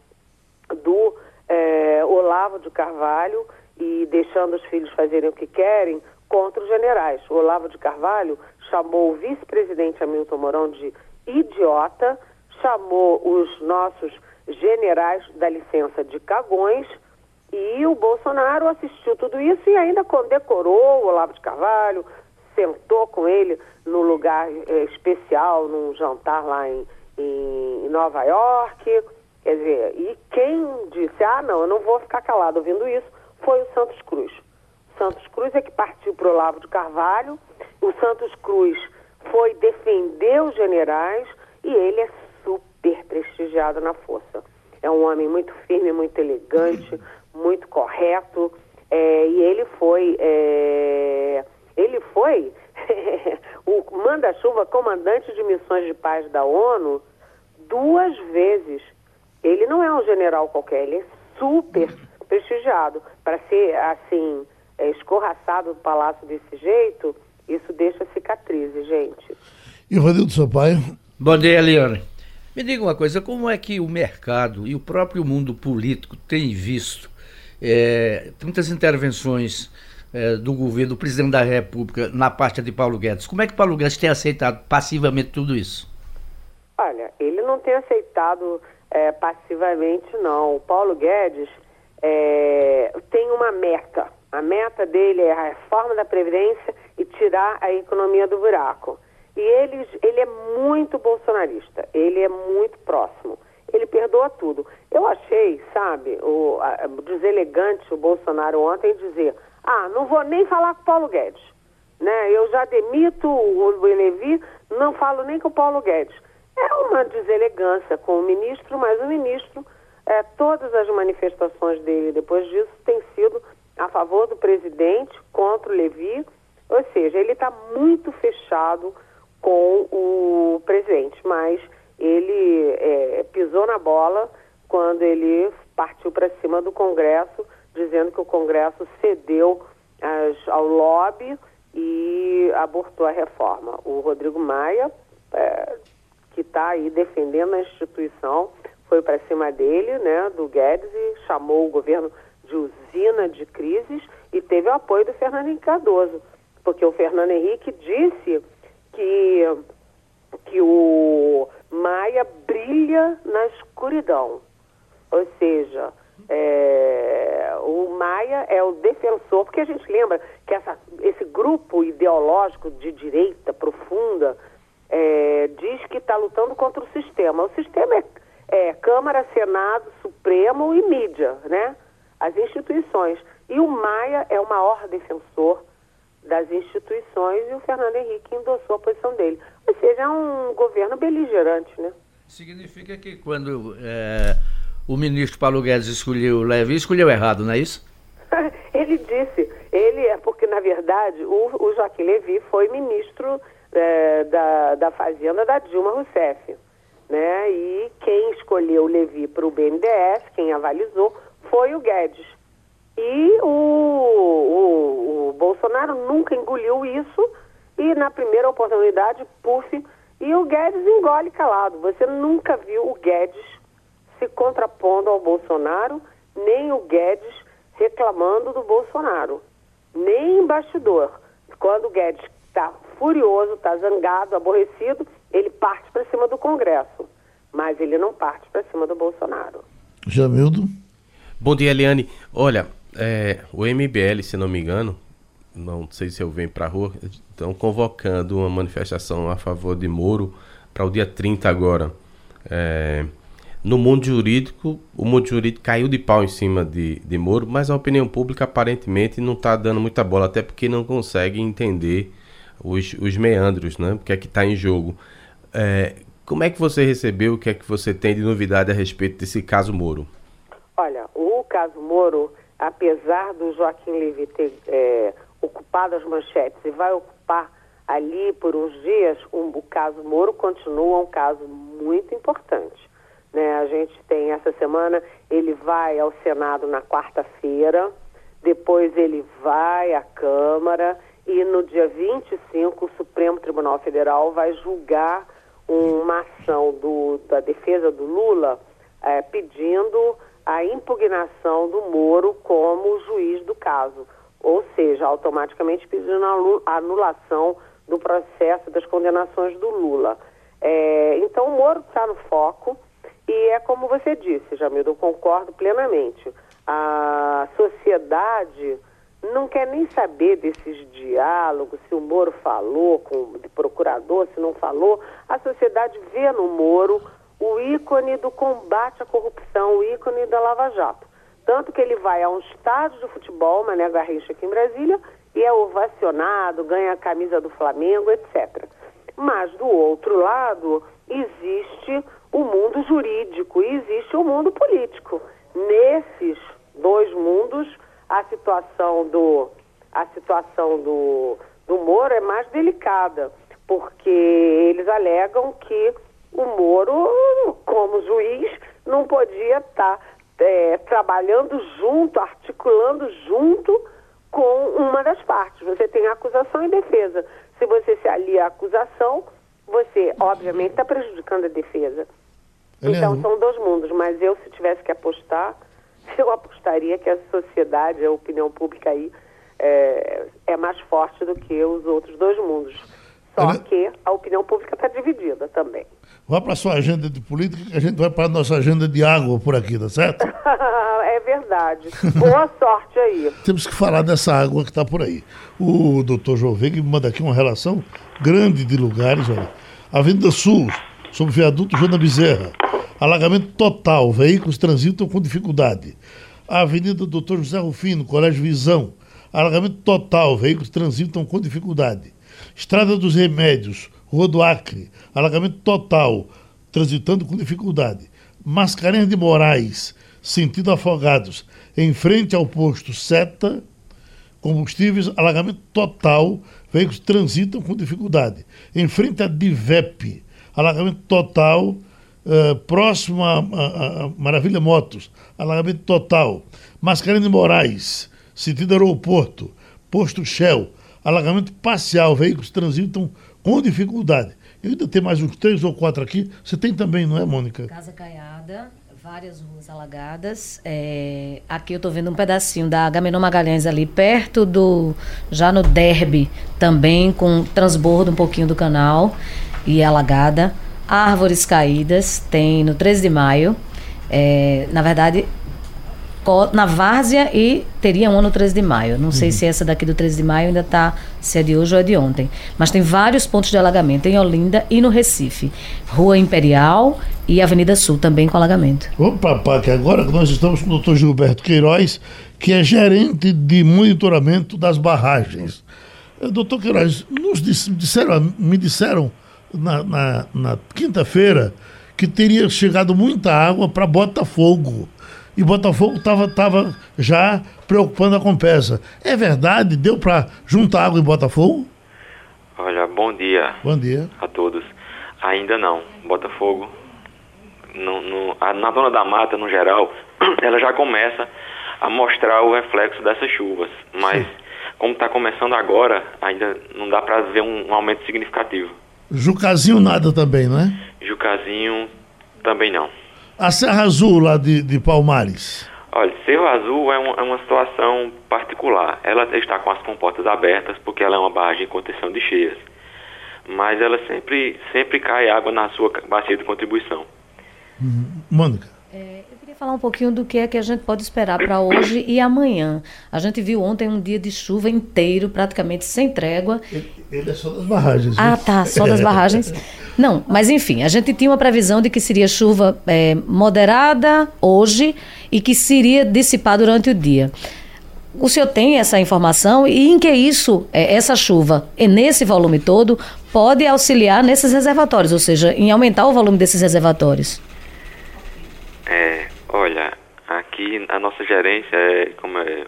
do é, Olavo de Carvalho e deixando os filhos fazerem o que querem contra os generais. O Olavo de Carvalho chamou o vice-presidente Hamilton Mourão de idiota, chamou os nossos generais da licença de cagões e o Bolsonaro assistiu tudo isso e ainda condecorou o Olavo de Carvalho, sentou com ele no lugar eh, especial, num jantar lá em, em, Nova York. Quer dizer, e quem disse, ah, não, eu não vou ficar calado ouvindo isso, foi o Santos Cruz. Santos Cruz é que partiu para o Olavo de Carvalho, o Santos Cruz foi defender os generais e ele é super prestigiado na força. É um homem muito firme, muito elegante, muito correto, é, e ele foi, é, ele foi o manda-chuva comandante de missões de paz da ONU duas vezes. Ele não é um general qualquer, ele é super prestigiado. Para ser, assim, é, escorraçado do palácio desse jeito, isso deixa cicatrizes, gente. E o Rodrigo Sampaio? Bom dia, Eliane. Me diga uma coisa, como é que o mercado e o próprio mundo político têm visto é, muitas intervenções é, do governo, do presidente da República, na parte de Paulo Guedes. Como é que Paulo Guedes tem aceitado passivamente tudo isso? Olha, ele não tem aceitado é, passivamente, não. O Paulo Guedes é, tem uma meta. A meta dele é a reforma da Previdência e tirar a economia do buraco. E ele, ele é muito bolsonarista, ele é muito próximo. Ele perdoa tudo. Eu achei, sabe, o, a, deselegante o Bolsonaro ontem dizer: ah, não vou nem falar com o Paulo Guedes. Né? Eu já demito o Levi, não falo nem com o Paulo Guedes. É uma deselegância com o ministro, mas o ministro, é, todas as manifestações dele depois disso têm sido a favor do presidente, contra o Levi, ou seja, ele está muito fechado com o presidente, mas ele é, pisou na bola quando ele partiu para cima do Congresso dizendo que o Congresso cedeu as, ao lobby e abortou a reforma. O Rodrigo Maia, é, que está aí defendendo a instituição, foi para cima dele, né, do Guedes, e chamou o governo de usina de crises e teve o apoio do Fernando Henrique Cardoso, porque o Fernando Henrique disse que, que o Maia brilha na escuridão. Ou seja, é, o Maia é o defensor, porque a gente lembra que essa, esse grupo ideológico de direita profunda é, diz que está lutando contra o sistema. O sistema é, é, Câmara, Senado, Supremo e mídia, né? As instituições. E o Maia é o maior defensor das instituições e o Fernando Henrique endossou a posição dele. Ou seja, é um governo beligerante, né? Significa que quando é, o ministro Paulo Guedes escolheu Levi, escolheu errado, não é isso? ele disse, ele é porque, na verdade, o, o Joaquim Levi foi ministro é, da, da Fazenda da Dilma Rousseff. Né? E quem escolheu o Levi para o BNDES, quem avalizou, foi o Guedes. E o, o, o Bolsonaro nunca engoliu isso e na primeira oportunidade, puf, e o Guedes engole calado. Você nunca viu o Guedes se contrapondo ao Bolsonaro, nem o Guedes reclamando do Bolsonaro, nem em bastidor. Quando o Guedes está furioso, está zangado, aborrecido, ele parte para cima do Congresso, mas ele não parte para cima do Bolsonaro. Jamildo? Bom dia, Eliane. Olha, é, o MBL, se não me engano, não sei se eu venho para a rua, estão convocando uma manifestação a favor de Moro para o dia 30 agora. É, no mundo jurídico, o mundo jurídico caiu de pau em cima de, de Moro, mas a opinião pública aparentemente não está dando muita bola, até porque não consegue entender os, os meandros, né? O que é que está em jogo. É, como é que você recebeu, o que é que você tem de novidade a respeito desse caso Moro? Olha, o caso Moro, apesar do Joaquim Levy ter é, ocupado as manchetes e vai ocupar ali por uns dias, um, o caso Moro continua um caso muito importante. Né? A gente tem essa semana, ele vai ao Senado na quarta-feira, depois ele vai à Câmara e no dia 25 o Supremo Tribunal Federal vai julgar uma ação do, da defesa do Lula é, pedindo a impugnação do Moro como juiz do caso, ou seja, automaticamente pedindo a anulação do processo das condenações do Lula. É, então o Moro está no foco. E é como você disse, Jamildo, eu concordo plenamente. A sociedade não quer nem saber desses diálogos, se o Moro falou com o procurador, se não falou. A sociedade vê no Moro o ícone do combate à corrupção, o ícone da Lava Jato. Tanto que ele vai a um estádio de futebol, Mané Garrincha aqui em Brasília, e é ovacionado, ganha a camisa do Flamengo, etc. Mas do outro lado, existe o mundo jurídico e existe o mundo político. Nesses dois mundos, a situação do a situação do, do Moro é mais delicada, porque eles alegam que o Moro, como juiz, não podia estar é, trabalhando junto, articulando junto com uma das partes. Você tem acusação e defesa. Se você se alia à acusação, você, obviamente, está prejudicando a defesa. Então são dois mundos, mas eu se tivesse que apostar, eu apostaria que a sociedade, a opinião pública aí é, é mais forte do que os outros dois mundos. Só que a opinião pública está dividida também. Vá para a sua agenda de política, que a gente vai para a nossa agenda de água por aqui, tá certo? é verdade. Boa sorte aí. Temos que falar dessa água que está por aí. O doutor Veiga me manda aqui uma relação grande de lugares. Olha. Avenida Sul, sobre o viaduto Joana Bezerra. Alagamento total, veículos transitam com dificuldade. A Avenida Doutor José Rufino, Colégio Visão. Alagamento total, veículos transitam com dificuldade. Estrada dos Remédios, Rua do Acre. Alagamento total, transitando com dificuldade. Mascarenhas de Moraes, sentido Afogados, em frente ao posto Seta, combustíveis, alagamento total, veículos transitam com dificuldade. Em frente à Divep, alagamento total, uh, próximo a, a, a, Maravilha Motos, alagamento total. Mascarenhas Moraes, sentido aeroporto, posto Shell, alagamento parcial, veículos transitam com dificuldade. Eu ainda tenho mais uns três ou quatro aqui. Você tem também, não é, Mônica? Casa Caiada, várias ruas alagadas. É, aqui eu estou vendo um pedacinho da Agamenon Magalhães ali, perto do. já no Derby, também com transbordo um pouquinho do canal e alagada. Árvores caídas, tem no 13 de maio. É, na verdade, na Várzea e teria um no 13 de maio. Não uhum. sei se essa daqui do 13 de maio ainda está, se é de hoje ou é de ontem. Mas tem vários pontos de alagamento em Olinda e no Recife. Rua Imperial e Avenida Sul também com alagamento. Opa, Pac, agora nós estamos com o doutor Gilberto Queiroz, que é gerente de monitoramento das barragens. Eh, doutor Queiroz, nos disseram, me disseram na, na, na quinta-feira que teria chegado muita água para Botafogo e Botafogo estava tava já preocupando a Compesa. É verdade? Deu para juntar água em Botafogo? Olha, bom dia. Bom dia. A todos. Ainda não. Botafogo, no, no, a, na zona da mata, no geral, ela já começa a mostrar o reflexo dessas chuvas. Mas, Sim. como está começando agora, ainda não dá para ver um, um aumento significativo. Jucazinho nada também, não é? Jucazinho também não. A Serra Azul lá de, de Palmares. Olha, Cerro Azul é, um, é uma situação particular. Ela está com as comportas abertas porque ela é uma barragem em contenção de cheias. Mas ela sempre, sempre cai água na sua bacia de contribuição. Mônica. Queria falar um pouquinho do que é que a gente pode esperar para hoje e amanhã. A gente viu ontem um dia de chuva inteiro, praticamente sem trégua. Ele é só das barragens. Ah, viu? tá, só das barragens. Não, mas enfim, a gente tinha uma previsão de que seria chuva é, moderada hoje e que seria dissipar durante o dia. O senhor tem essa informação e em que isso, é, essa chuva, e nesse volume todo, pode auxiliar nesses reservatórios, ou seja, em aumentar o volume desses reservatórios? É, olha, aqui a nossa gerência é, como é,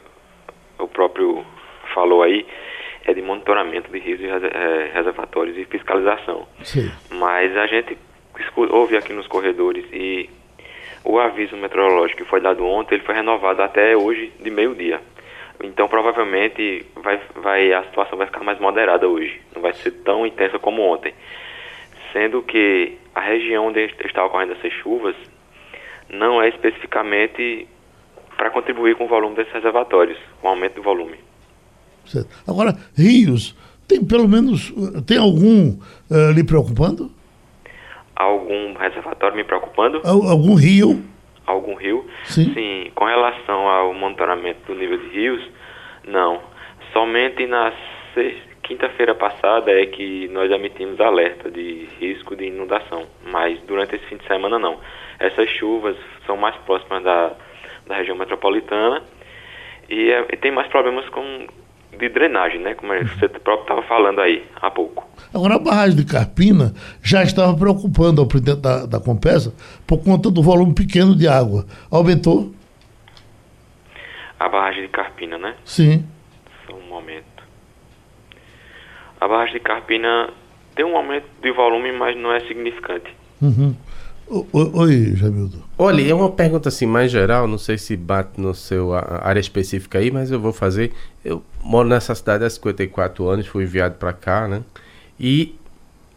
o próprio falou aí, é de monitoramento de rios e é, reservatórios e fiscalização. Sim. Mas a gente ouve aqui nos corredores e o aviso meteorológico que foi dado ontem, ele foi renovado até hoje de meio-dia. Então provavelmente vai, vai, a situação vai ficar mais moderada hoje, não vai ser tão intensa como ontem. Sendo que a região onde está ocorrendo essas chuvas não é especificamente para contribuir com o volume desses reservatórios, com o aumento do volume. Certo. Agora, rios, tem pelo menos. uh, Tem algum uh, lhe preocupando? Algum reservatório me preocupando? Al- Algum rio? algum rio. Sim. com relação ao monitoramento do nível de rios, não. Somente na quinta-feira passada é que nós emitimos alerta de risco de inundação, mas durante esse fim de semana não. Essas chuvas são mais próximas da, da região metropolitana e, é- e tem mais problemas com de drenagem, né? Como você próprio estava falando aí há pouco. Agora, a barragem de Carpina já estava preocupando ao presidente da, da Compesa por conta do volume pequeno de água. Aumentou? A barragem de Carpina, né? Sim. Só um momento. A barragem de Carpina tem um aumento de volume, mas não é significante. Uhum. Oi, Jamildo. Olha, é uma pergunta assim mais geral, não sei se bate no seu área específica aí, mas eu vou fazer. Eu moro nessa cidade há 54 anos, fui enviado para cá, né? E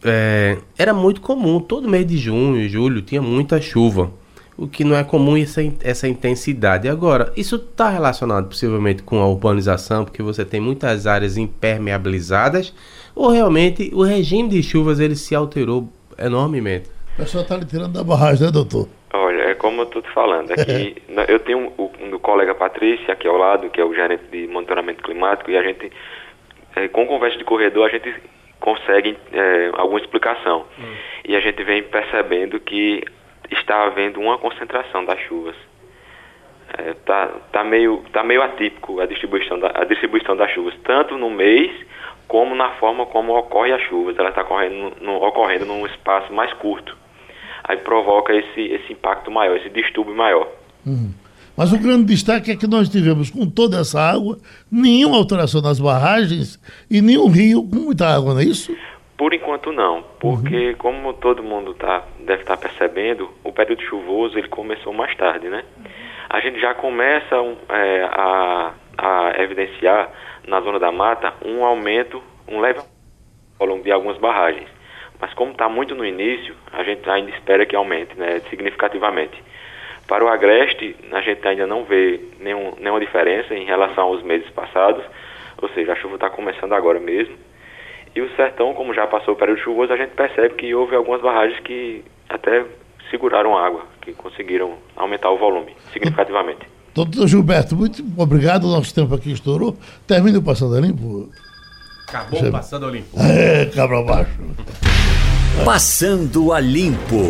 é, era muito comum, todo mês de junho julho tinha muita chuva, o que não é comum essa, essa intensidade. Agora, isso está relacionado possivelmente com a urbanização, porque você tem muitas áreas impermeabilizadas, ou realmente o regime de chuvas ele se alterou enormemente? O pessoal está lhe tirando da barragem, né, doutor? Olha, é como eu estou te falando, é que na- eu tenho um, um, um colega Patrícia aqui ao lado, que é o gerente de monitoramento climático, e a gente, eh, com conversa de corredor, a gente consegue eh, alguma explicação. E a gente vem percebendo que está havendo uma concentração das chuvas. É, tá, tá, meio, tá meio atípico a distribuição, da, a distribuição das chuvas, tanto no mês como na forma como ocorre as chuvas. Ela está ocorrendo, no, ocorrendo num espaço mais curto. Aí provoca esse, esse impacto maior, esse distúrbio maior. Uhum. Mas o grande destaque é que nós tivemos, com toda essa água, nenhuma alteração nas barragens e nenhum rio com muita água, não é isso? Por enquanto não, porque como todo mundo tá, deve estar percebendo, o período chuvoso ele começou mais tarde, né? A gente já começa é, a, a evidenciar na zona da mata um aumento, um leve volume de algumas barragens. Mas como está muito no início, a gente ainda espera que aumente né, significativamente. Para o agreste, a gente ainda não vê nenhum, nenhuma diferença em relação aos meses passados, ou seja, a chuva está começando agora mesmo. E o sertão, como já passou o período chuvoso, a gente percebe que houve algumas barragens que até seguraram água, que conseguiram aumentar o volume significativamente. Doutor Gilberto, muito obrigado. O nosso tempo aqui estourou. Termine o Passando a Limpo. Acabou Já- passando a limpo. É, cabra baixo. Passando a Limpo.